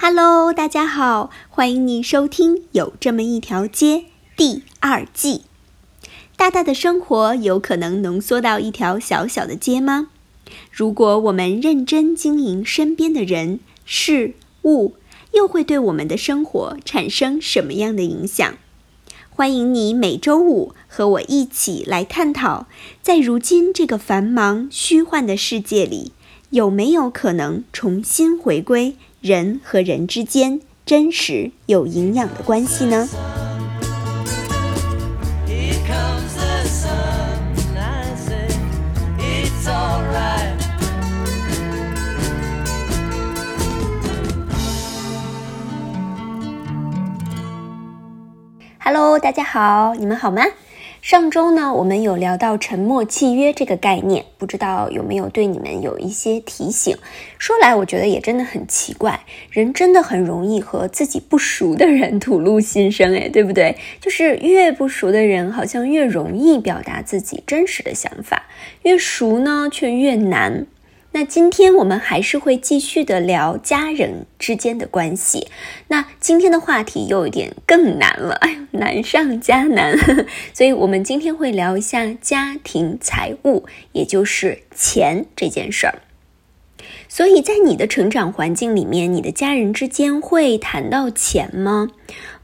Hello，大家好，欢迎你收听《有这么一条街》第二季。大大的生活有可能浓缩到一条小小的街吗？如果我们认真经营身边的人事物，又会对我们的生活产生什么样的影响？欢迎你每周五和我一起来探讨，在如今这个繁忙虚幻的世界里，有没有可能重新回归？人和人之间真实有营养的关系呢？Hello，大家好，你们好吗？上周呢，我们有聊到沉默契约这个概念，不知道有没有对你们有一些提醒？说来，我觉得也真的很奇怪，人真的很容易和自己不熟的人吐露心声，哎，对不对？就是越不熟的人，好像越容易表达自己真实的想法，越熟呢，却越难。那今天我们还是会继续的聊家人之间的关系。那今天的话题又有点更难了，哎，难上加难。所以我们今天会聊一下家庭财务，也就是钱这件事儿。所以在你的成长环境里面，你的家人之间会谈到钱吗？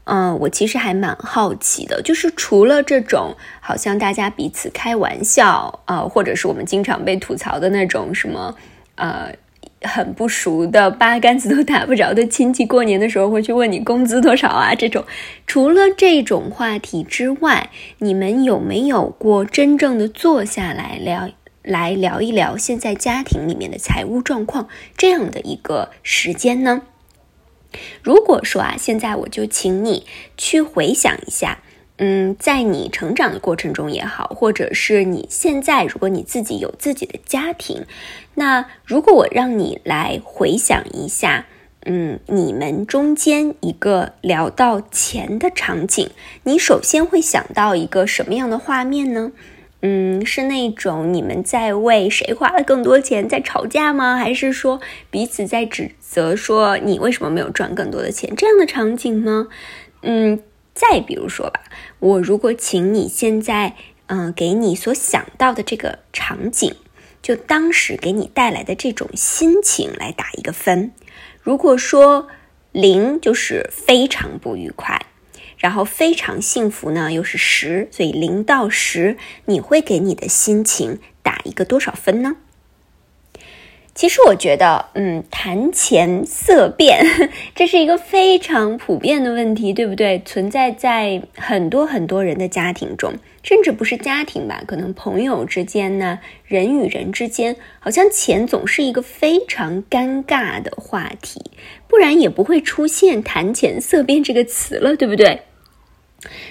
嗯，我其实还蛮好奇的，就是除了这种好像大家彼此开玩笑啊，或者是我们经常被吐槽的那种什么，呃，很不熟的八竿子都打不着的亲戚，过年的时候会去问你工资多少啊，这种，除了这种话题之外，你们有没有过真正的坐下来聊，来聊一聊现在家庭里面的财务状况这样的一个时间呢？如果说啊，现在我就请你去回想一下，嗯，在你成长的过程中也好，或者是你现在，如果你自己有自己的家庭，那如果我让你来回想一下，嗯，你们中间一个聊到钱的场景，你首先会想到一个什么样的画面呢？嗯，是那种你们在为谁花了更多钱在吵架吗？还是说彼此在指责说你为什么没有赚更多的钱这样的场景吗？嗯，再比如说吧，我如果请你现在嗯给你所想到的这个场景，就当时给你带来的这种心情来打一个分。如果说零就是非常不愉快。然后非常幸福呢，又是十，所以零到十，你会给你的心情打一个多少分呢？其实我觉得，嗯，谈钱色变，这是一个非常普遍的问题，对不对？存在在很多很多人的家庭中，甚至不是家庭吧，可能朋友之间呢，人与人之间，好像钱总是一个非常尴尬的话题，不然也不会出现“谈钱色变”这个词了，对不对？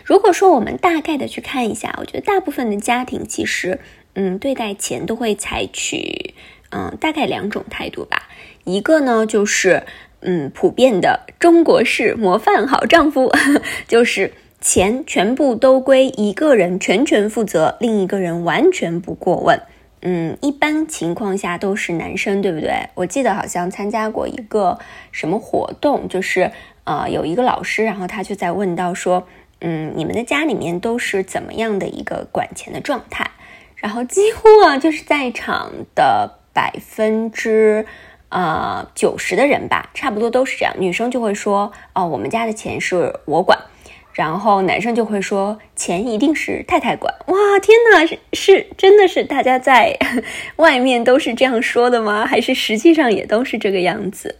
如果说我们大概的去看一下，我觉得大部分的家庭其实，嗯，对待钱都会采取，嗯，大概两种态度吧。一个呢，就是，嗯，普遍的中国式模范好丈夫，就是钱全部都归一个人全权负责，另一个人完全不过问。嗯，一般情况下都是男生，对不对？我记得好像参加过一个什么活动，就是，呃，有一个老师，然后他就在问到说。嗯，你们的家里面都是怎么样的一个管钱的状态？然后几乎啊，就是在场的百分之呃九十的人吧，差不多都是这样。女生就会说：“哦，我们家的钱是我管。”然后男生就会说：“钱一定是太太管。”哇，天哪，是是，真的是大家在外面都是这样说的吗？还是实际上也都是这个样子？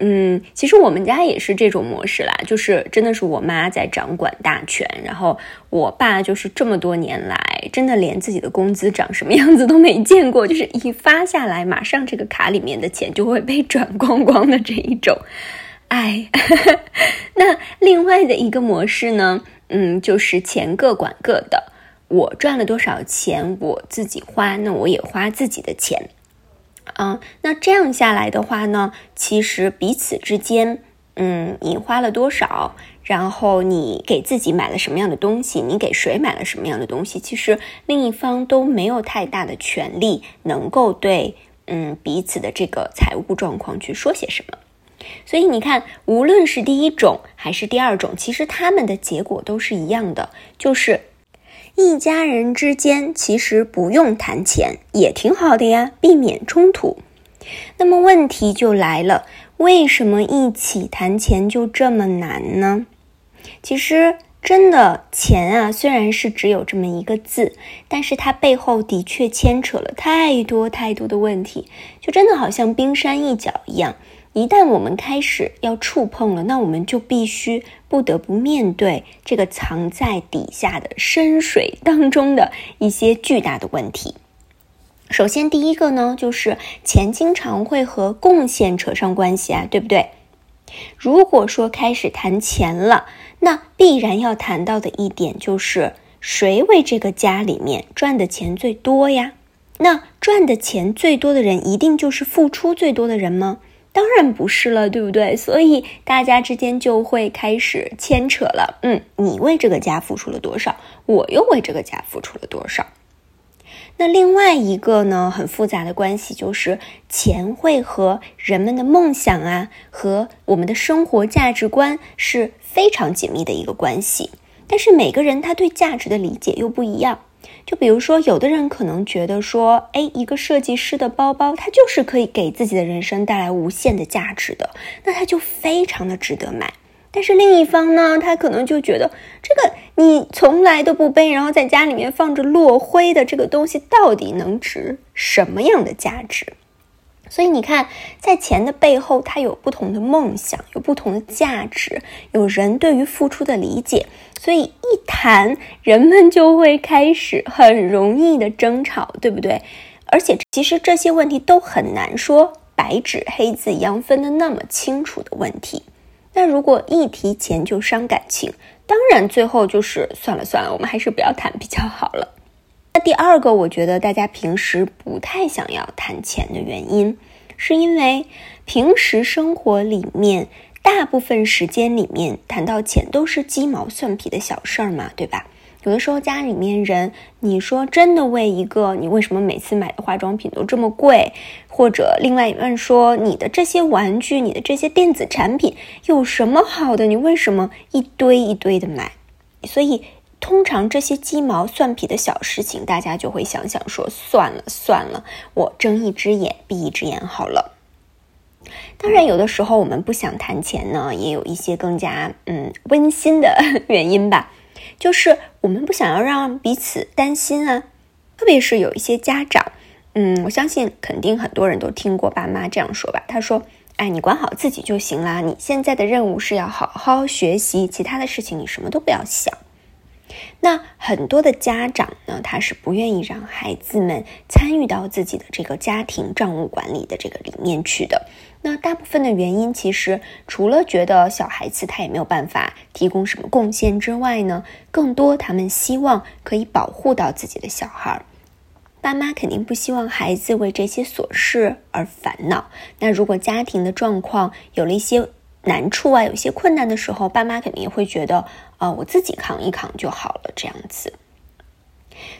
嗯，其实我们家也是这种模式啦，就是真的是我妈在掌管大权，然后我爸就是这么多年来，真的连自己的工资长什么样子都没见过，就是一发下来，马上这个卡里面的钱就会被转光光的这一种。哎，那另外的一个模式呢，嗯，就是钱各管各的，我赚了多少钱我自己花，那我也花自己的钱。嗯，那这样下来的话呢，其实彼此之间，嗯，你花了多少，然后你给自己买了什么样的东西，你给谁买了什么样的东西，其实另一方都没有太大的权利能够对，嗯，彼此的这个财务状况去说些什么。所以你看，无论是第一种还是第二种，其实他们的结果都是一样的，就是一家人之间其实不用谈钱也挺好的呀，避免冲突。那么问题就来了，为什么一起谈钱就这么难呢？其实。真的钱啊，虽然是只有这么一个字，但是它背后的确牵扯了太多太多的问题，就真的好像冰山一角一样。一旦我们开始要触碰了，那我们就必须不得不面对这个藏在底下的深水当中的一些巨大的问题。首先，第一个呢，就是钱经常会和贡献扯上关系啊，对不对？如果说开始谈钱了，那必然要谈到的一点就是谁为这个家里面赚的钱最多呀？那赚的钱最多的人一定就是付出最多的人吗？当然不是了，对不对？所以大家之间就会开始牵扯了。嗯，你为这个家付出了多少？我又为这个家付出了多少？那另外一个呢，很复杂的关系就是钱会和人们的梦想啊，和我们的生活价值观是非常紧密的一个关系。但是每个人他对价值的理解又不一样。就比如说，有的人可能觉得说，哎，一个设计师的包包，它就是可以给自己的人生带来无限的价值的，那它就非常的值得买。但是另一方呢，他可能就觉得这个你从来都不背，然后在家里面放着落灰的这个东西，到底能值什么样的价值？所以你看，在钱的背后，它有不同的梦想，有不同的价值，有人对于付出的理解。所以一谈，人们就会开始很容易的争吵，对不对？而且其实这些问题都很难说白纸黑字一样分的那么清楚的问题。那如果一提钱就伤感情，当然最后就是算了算了，我们还是不要谈比较好了。第二个，我觉得大家平时不太想要谈钱的原因，是因为平时生活里面大部分时间里面谈到钱都是鸡毛蒜皮的小事儿嘛，对吧？有的时候家里面人，你说真的为一个你为什么每次买的化妆品都这么贵，或者另外一半说你的这些玩具、你的这些电子产品有什么好的？你为什么一堆一堆的买？所以通常这些鸡毛蒜皮的小事情，大家就会想想说算了算了，我睁一只眼闭一只眼好了。当然，有的时候我们不想谈钱呢，也有一些更加嗯温馨的原因吧。就是我们不想要让彼此担心啊，特别是有一些家长，嗯，我相信肯定很多人都听过爸妈这样说吧。他说：“哎，你管好自己就行啦，你现在的任务是要好好学习，其他的事情你什么都不要想。”那很多的家长呢，他是不愿意让孩子们参与到自己的这个家庭账务管理的这个里面去的。那大部分的原因，其实除了觉得小孩子他也没有办法提供什么贡献之外呢，更多他们希望可以保护到自己的小孩儿。爸妈肯定不希望孩子为这些琐事而烦恼。那如果家庭的状况有了一些难处啊，有些困难的时候，爸妈肯定也会觉得，啊，我自己扛一扛就好了，这样子。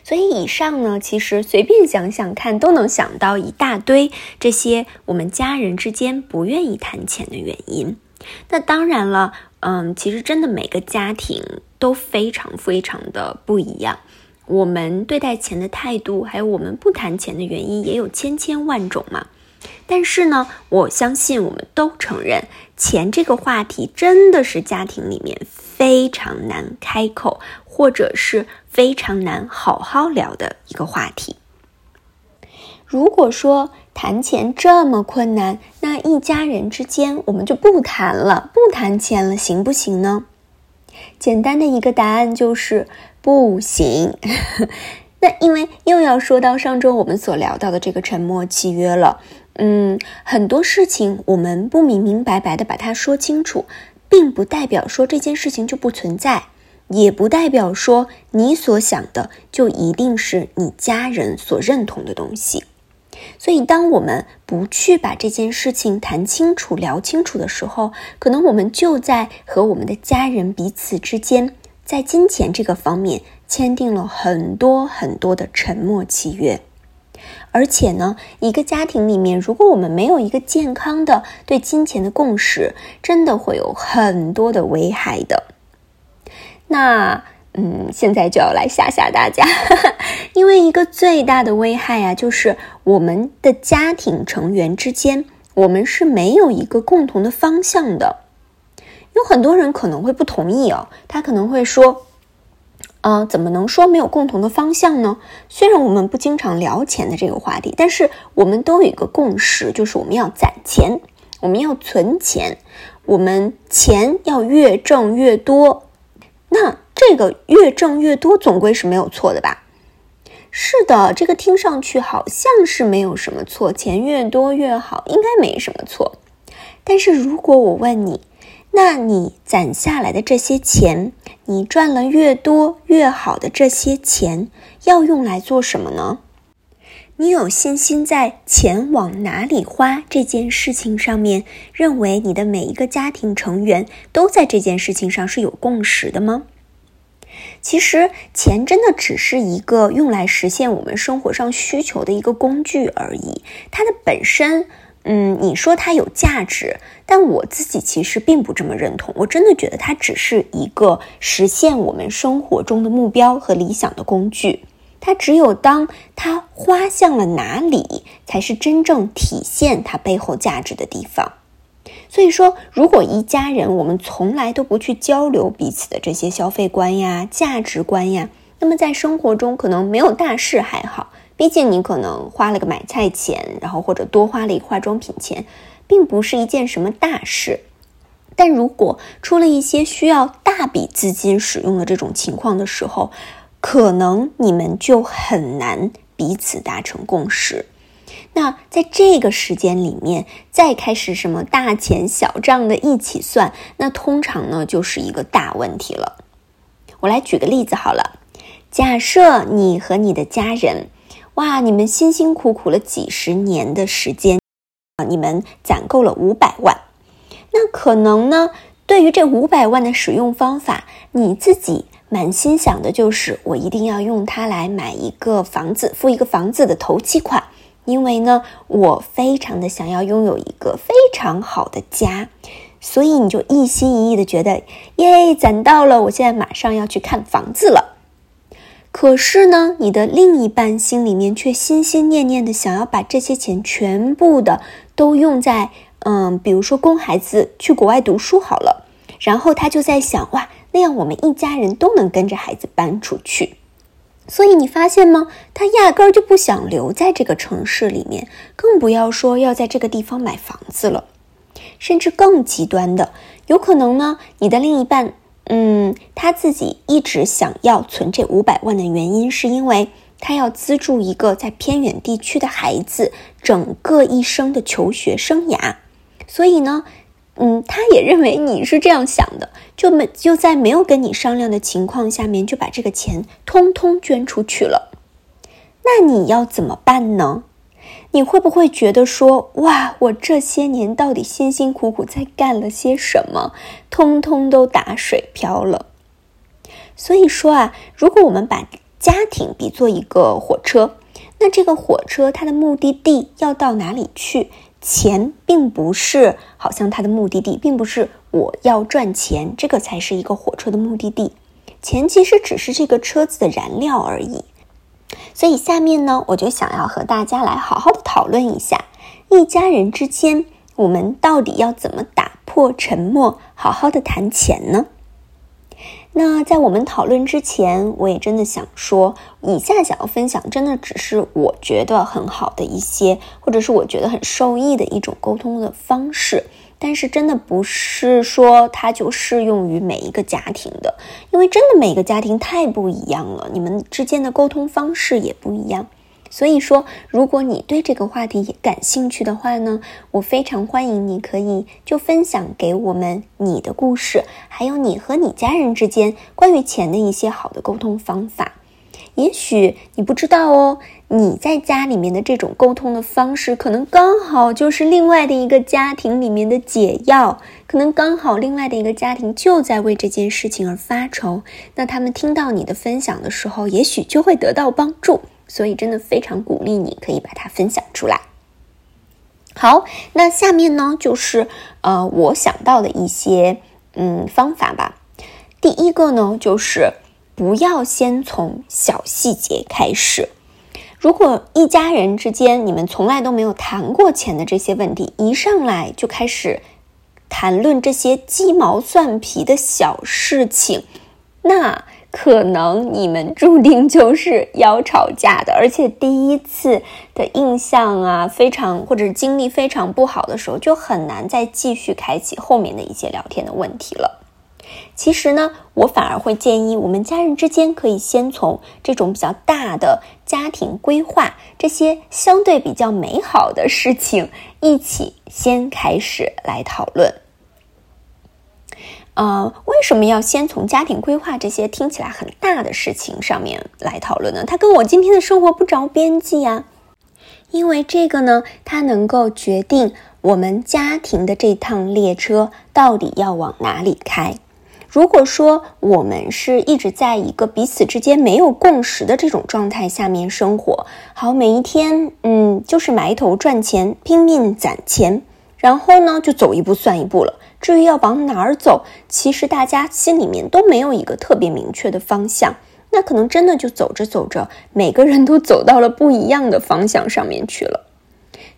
所以以上呢，其实随便想想看，都能想到一大堆这些我们家人之间不愿意谈钱的原因。那当然了，嗯，其实真的每个家庭都非常非常的不一样，我们对待钱的态度，还有我们不谈钱的原因，也有千千万种嘛。但是呢，我相信我们都承认，钱这个话题真的是家庭里面非常难开口。或者是非常难好好聊的一个话题。如果说谈钱这么困难，那一家人之间我们就不谈了，不谈钱了，行不行呢？简单的一个答案就是不行。那因为又要说到上周我们所聊到的这个沉默契约了。嗯，很多事情我们不明明白白的把它说清楚，并不代表说这件事情就不存在。也不代表说你所想的就一定是你家人所认同的东西，所以当我们不去把这件事情谈清楚、聊清楚的时候，可能我们就在和我们的家人彼此之间，在金钱这个方面签订了很多很多的沉默契约。而且呢，一个家庭里面，如果我们没有一个健康的对金钱的共识，真的会有很多的危害的。那，嗯，现在就要来吓吓大家，因为一个最大的危害啊，就是我们的家庭成员之间，我们是没有一个共同的方向的。有很多人可能会不同意哦，他可能会说。啊，怎么能说没有共同的方向呢？虽然我们不经常聊钱的这个话题，但是我们都有一个共识，就是我们要攒钱，我们要存钱，我们钱要越挣越多。那这个越挣越多，总归是没有错的吧？是的，这个听上去好像是没有什么错，钱越多越好，应该没什么错。但是如果我问你，那你攒下来的这些钱，你赚了越多越好的这些钱，要用来做什么呢？你有信心在钱往哪里花这件事情上面，认为你的每一个家庭成员都在这件事情上是有共识的吗？其实，钱真的只是一个用来实现我们生活上需求的一个工具而已，它的本身。嗯，你说它有价值，但我自己其实并不这么认同。我真的觉得它只是一个实现我们生活中的目标和理想的工具。它只有当它花向了哪里，才是真正体现它背后价值的地方。所以说，如果一家人我们从来都不去交流彼此的这些消费观呀、价值观呀，那么在生活中可能没有大事还好。毕竟你可能花了个买菜钱，然后或者多花了一个化妆品钱，并不是一件什么大事。但如果出了一些需要大笔资金使用的这种情况的时候，可能你们就很难彼此达成共识。那在这个时间里面，再开始什么大钱小账的一起算，那通常呢就是一个大问题了。我来举个例子好了，假设你和你的家人。哇！你们辛辛苦苦了几十年的时间，啊，你们攒够了五百万。那可能呢，对于这五百万的使用方法，你自己满心想的就是，我一定要用它来买一个房子，付一个房子的头期款。因为呢，我非常的想要拥有一个非常好的家，所以你就一心一意的觉得，耶，攒到了，我现在马上要去看房子了。可是呢，你的另一半心里面却心心念念的想要把这些钱全部的都用在，嗯，比如说供孩子去国外读书好了。然后他就在想，哇，那样我们一家人都能跟着孩子搬出去。所以你发现吗？他压根儿就不想留在这个城市里面，更不要说要在这个地方买房子了。甚至更极端的，有可能呢，你的另一半。嗯，他自己一直想要存这五百万的原因，是因为他要资助一个在偏远地区的孩子整个一生的求学生涯。所以呢，嗯，他也认为你是这样想的，就没就在没有跟你商量的情况下面，就把这个钱通通捐出去了。那你要怎么办呢？你会不会觉得说，哇，我这些年到底辛辛苦苦在干了些什么，通通都打水漂了？所以说啊，如果我们把家庭比作一个火车，那这个火车它的目的地要到哪里去？钱并不是，好像它的目的地并不是我要赚钱，这个才是一个火车的目的地。钱其实只是这个车子的燃料而已。所以下面呢，我就想要和大家来好好的讨论一下，一家人之间，我们到底要怎么打破沉默，好好的谈钱呢？那在我们讨论之前，我也真的想说，以下想要分享，真的只是我觉得很好的一些，或者是我觉得很受益的一种沟通的方式。但是真的不是说它就适用于每一个家庭的，因为真的每个家庭太不一样了，你们之间的沟通方式也不一样。所以说，如果你对这个话题也感兴趣的话呢，我非常欢迎你可以就分享给我们你的故事，还有你和你家人之间关于钱的一些好的沟通方法。也许你不知道哦，你在家里面的这种沟通的方式，可能刚好就是另外的一个家庭里面的解药，可能刚好另外的一个家庭就在为这件事情而发愁。那他们听到你的分享的时候，也许就会得到帮助。所以真的非常鼓励你可以把它分享出来。好，那下面呢就是呃我想到的一些嗯方法吧。第一个呢就是不要先从小细节开始。如果一家人之间你们从来都没有谈过钱的这些问题，一上来就开始谈论这些鸡毛蒜皮的小事情，那。可能你们注定就是要吵架的，而且第一次的印象啊，非常或者经历非常不好的时候，就很难再继续开启后面的一些聊天的问题了。其实呢，我反而会建议我们家人之间可以先从这种比较大的家庭规划这些相对比较美好的事情一起先开始来讨论。呃，为什么要先从家庭规划这些听起来很大的事情上面来讨论呢？它跟我今天的生活不着边际呀。因为这个呢，它能够决定我们家庭的这趟列车到底要往哪里开。如果说我们是一直在一个彼此之间没有共识的这种状态下面生活，好，每一天，嗯，就是埋头赚钱，拼命攒钱，然后呢，就走一步算一步了。至于要往哪儿走，其实大家心里面都没有一个特别明确的方向，那可能真的就走着走着，每个人都走到了不一样的方向上面去了。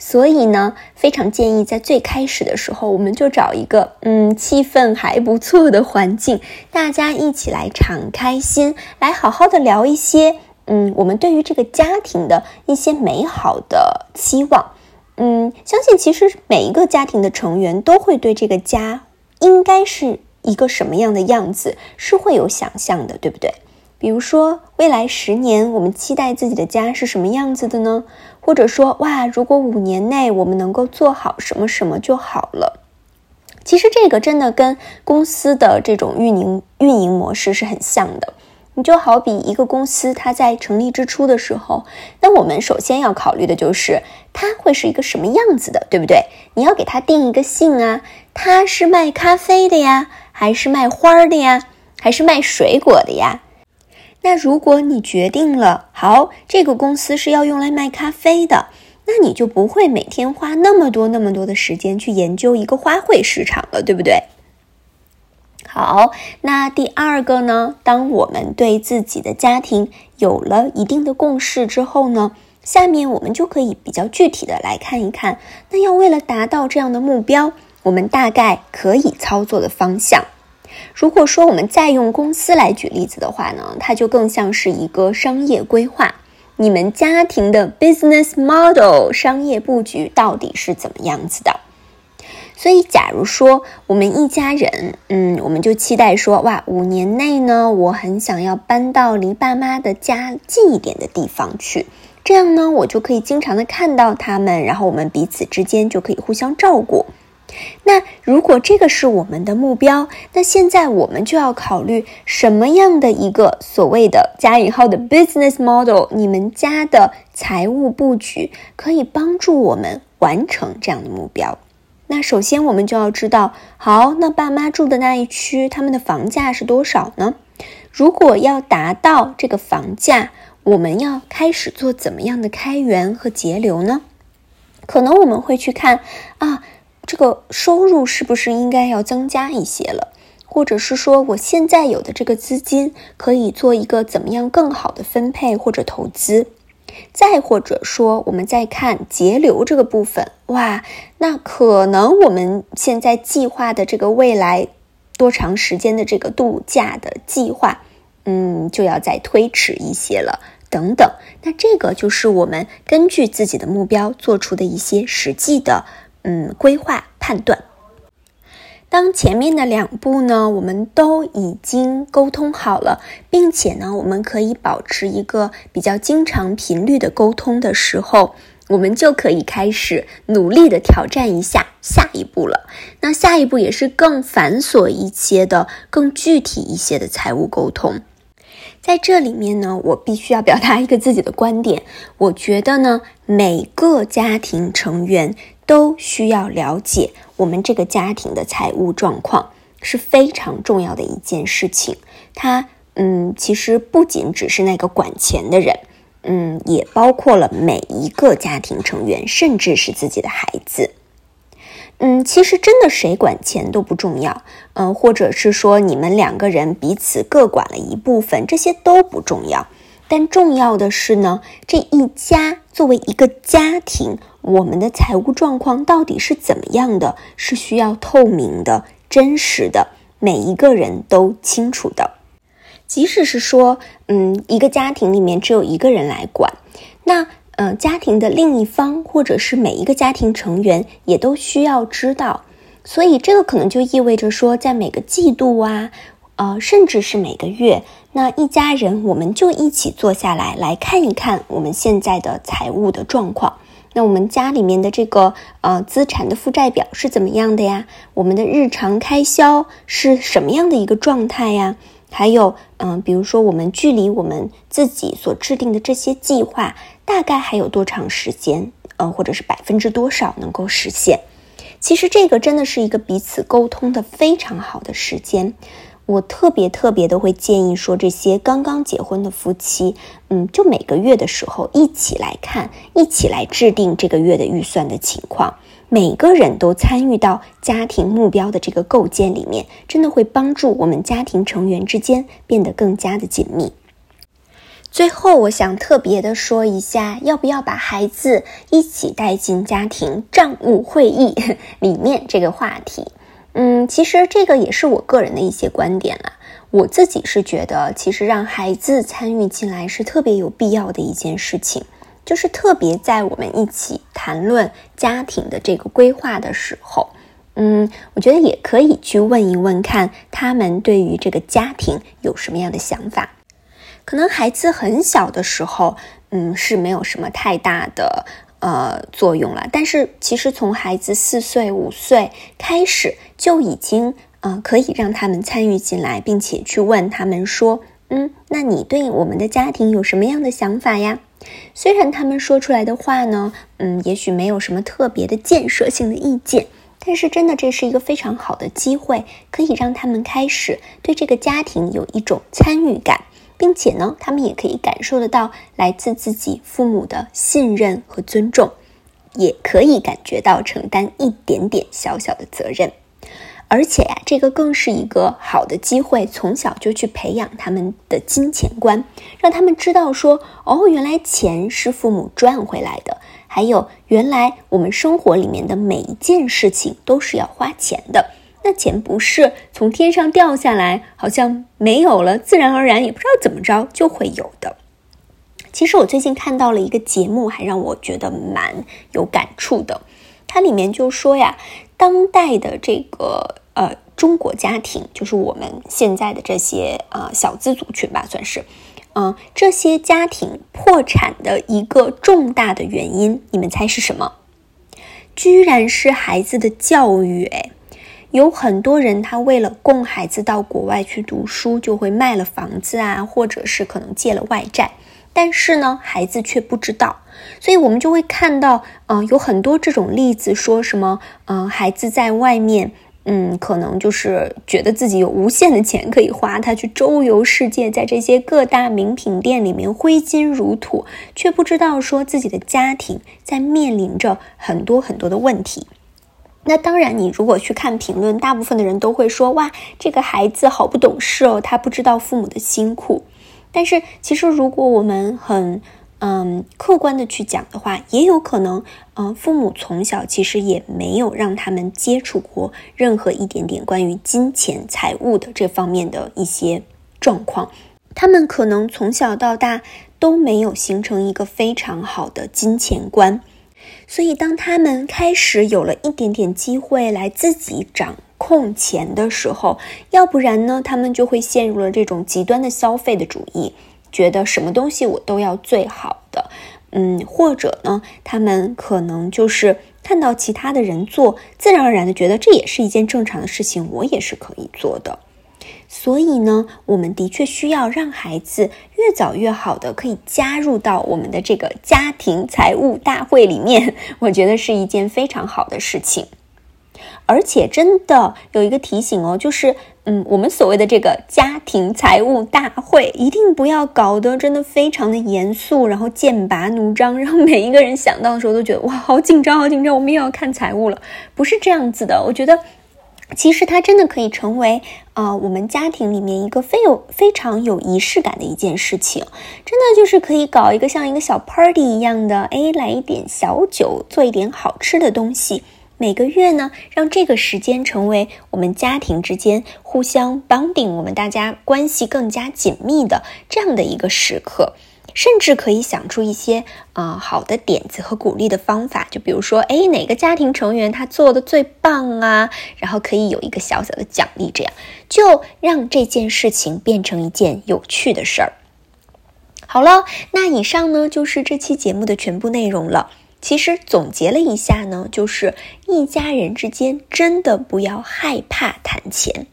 所以呢，非常建议在最开始的时候，我们就找一个嗯气氛还不错的环境，大家一起来敞开心，来好好的聊一些嗯我们对于这个家庭的一些美好的期望。嗯，相信其实每一个家庭的成员都会对这个家应该是一个什么样的样子是会有想象的，对不对？比如说未来十年，我们期待自己的家是什么样子的呢？或者说，哇，如果五年内我们能够做好什么什么就好了。其实这个真的跟公司的这种运营运营模式是很像的。你就好比一个公司，它在成立之初的时候，那我们首先要考虑的就是它会是一个什么样子的，对不对？你要给它定一个性啊，它是卖咖啡的呀，还是卖花的呀，还是卖水果的呀？那如果你决定了，好，这个公司是要用来卖咖啡的，那你就不会每天花那么多那么多的时间去研究一个花卉市场了，对不对？好，那第二个呢？当我们对自己的家庭有了一定的共识之后呢，下面我们就可以比较具体的来看一看，那要为了达到这样的目标，我们大概可以操作的方向。如果说我们再用公司来举例子的话呢，它就更像是一个商业规划，你们家庭的 business model 商业布局到底是怎么样子的？所以，假如说我们一家人，嗯，我们就期待说，哇，五年内呢，我很想要搬到离爸妈的家近一点的地方去，这样呢，我就可以经常的看到他们，然后我们彼此之间就可以互相照顾。那如果这个是我们的目标，那现在我们就要考虑什么样的一个所谓的加引号的 business model，你们家的财务布局可以帮助我们完成这样的目标。那首先我们就要知道，好，那爸妈住的那一区，他们的房价是多少呢？如果要达到这个房价，我们要开始做怎么样的开源和节流呢？可能我们会去看啊，这个收入是不是应该要增加一些了？或者是说，我现在有的这个资金可以做一个怎么样更好的分配或者投资？再或者说，我们再看节流这个部分，哇，那可能我们现在计划的这个未来多长时间的这个度假的计划，嗯，就要再推迟一些了，等等。那这个就是我们根据自己的目标做出的一些实际的，嗯，规划判断。当前面的两步呢，我们都已经沟通好了，并且呢，我们可以保持一个比较经常频率的沟通的时候，我们就可以开始努力的挑战一下下一步了。那下一步也是更繁琐一些的、更具体一些的财务沟通。在这里面呢，我必须要表达一个自己的观点，我觉得呢，每个家庭成员。都需要了解我们这个家庭的财务状况是非常重要的一件事情。他，嗯，其实不仅只是那个管钱的人，嗯，也包括了每一个家庭成员，甚至是自己的孩子。嗯，其实真的谁管钱都不重要，嗯，或者是说你们两个人彼此各管了一部分，这些都不重要。但重要的是呢，这一家作为一个家庭，我们的财务状况到底是怎么样的，是需要透明的、真实的，每一个人都清楚的。即使是说，嗯，一个家庭里面只有一个人来管，那。嗯，家庭的另一方或者是每一个家庭成员也都需要知道，所以这个可能就意味着说，在每个季度啊，呃，甚至是每个月，那一家人我们就一起坐下来来看一看我们现在的财务的状况。那我们家里面的这个呃资产的负债表是怎么样的呀？我们的日常开销是什么样的一个状态呀？还有，嗯，比如说我们距离我们自己所制定的这些计划。大概还有多长时间？呃，或者是百分之多少能够实现？其实这个真的是一个彼此沟通的非常好的时间。我特别特别的会建议说，这些刚刚结婚的夫妻，嗯，就每个月的时候一起来看，一起来制定这个月的预算的情况。每个人都参与到家庭目标的这个构建里面，真的会帮助我们家庭成员之间变得更加的紧密。最后，我想特别的说一下，要不要把孩子一起带进家庭账务会议 里面这个话题？嗯，其实这个也是我个人的一些观点啦。我自己是觉得，其实让孩子参与进来是特别有必要的一件事情，就是特别在我们一起谈论家庭的这个规划的时候，嗯，我觉得也可以去问一问，看他们对于这个家庭有什么样的想法。可能孩子很小的时候，嗯，是没有什么太大的呃作用了。但是其实从孩子四岁、五岁开始，就已经呃可以让他们参与进来，并且去问他们说，嗯，那你对我们的家庭有什么样的想法呀？虽然他们说出来的话呢，嗯，也许没有什么特别的建设性的意见，但是真的这是一个非常好的机会，可以让他们开始对这个家庭有一种参与感。并且呢，他们也可以感受得到来自自己父母的信任和尊重，也可以感觉到承担一点点小小的责任。而且呀，这个更是一个好的机会，从小就去培养他们的金钱观，让他们知道说，哦，原来钱是父母赚回来的，还有原来我们生活里面的每一件事情都是要花钱的。那钱不是从天上掉下来，好像没有了，自然而然也不知道怎么着就会有的。其实我最近看到了一个节目，还让我觉得蛮有感触的。它里面就说呀，当代的这个呃中国家庭，就是我们现在的这些啊小资族群吧，算是，嗯，这些家庭破产的一个重大的原因，你们猜是什么？居然是孩子的教育，哎。有很多人，他为了供孩子到国外去读书，就会卖了房子啊，或者是可能借了外债。但是呢，孩子却不知道，所以我们就会看到，嗯，有很多这种例子，说什么，嗯，孩子在外面，嗯，可能就是觉得自己有无限的钱可以花，他去周游世界，在这些各大名品店里面挥金如土，却不知道说自己的家庭在面临着很多很多的问题。那当然，你如果去看评论，大部分的人都会说：“哇，这个孩子好不懂事哦，他不知道父母的辛苦。”但是，其实如果我们很嗯客观的去讲的话，也有可能，嗯，父母从小其实也没有让他们接触过任何一点点关于金钱财务的这方面的一些状况，他们可能从小到大都没有形成一个非常好的金钱观。所以，当他们开始有了一点点机会来自己掌控钱的时候，要不然呢，他们就会陷入了这种极端的消费的主义，觉得什么东西我都要最好的，嗯，或者呢，他们可能就是看到其他的人做，自然而然的觉得这也是一件正常的事情，我也是可以做的。所以呢，我们的确需要让孩子越早越好的可以加入到我们的这个家庭财务大会里面，我觉得是一件非常好的事情。而且真的有一个提醒哦，就是，嗯，我们所谓的这个家庭财务大会，一定不要搞得真的非常的严肃，然后剑拔弩张，让每一个人想到的时候都觉得哇，好紧张，好紧张，我们又要看财务了，不是这样子的。我觉得，其实它真的可以成为啊，我们家庭里面一个非有非常有仪式感的一件事情，真的就是可以搞一个像一个小 party 一样的，哎，来一点小酒，做一点好吃的东西。每个月呢，让这个时间成为我们家庭之间互相 bonding，我们大家关系更加紧密的这样的一个时刻，甚至可以想出一些啊好的点子和鼓励的方法，就比如说，哎，哪个家庭成员他做的最棒啊，然后可以有一个小小的奖励，这样。就让这件事情变成一件有趣的事儿。好了，那以上呢就是这期节目的全部内容了。其实总结了一下呢，就是一家人之间真的不要害怕谈钱，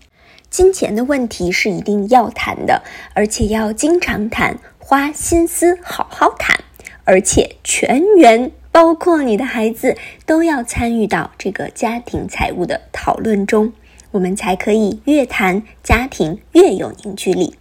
金钱的问题是一定要谈的，而且要经常谈，花心思好好谈，而且全员包括你的孩子都要参与到这个家庭财务的讨论中，我们才可以越谈家庭越有凝聚力。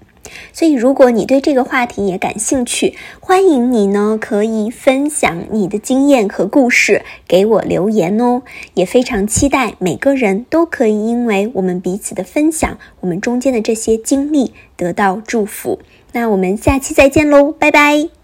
所以，如果你对这个话题也感兴趣，欢迎你呢可以分享你的经验和故事给我留言哦。也非常期待每个人都可以因为我们彼此的分享，我们中间的这些经历得到祝福。那我们下期再见喽，拜拜。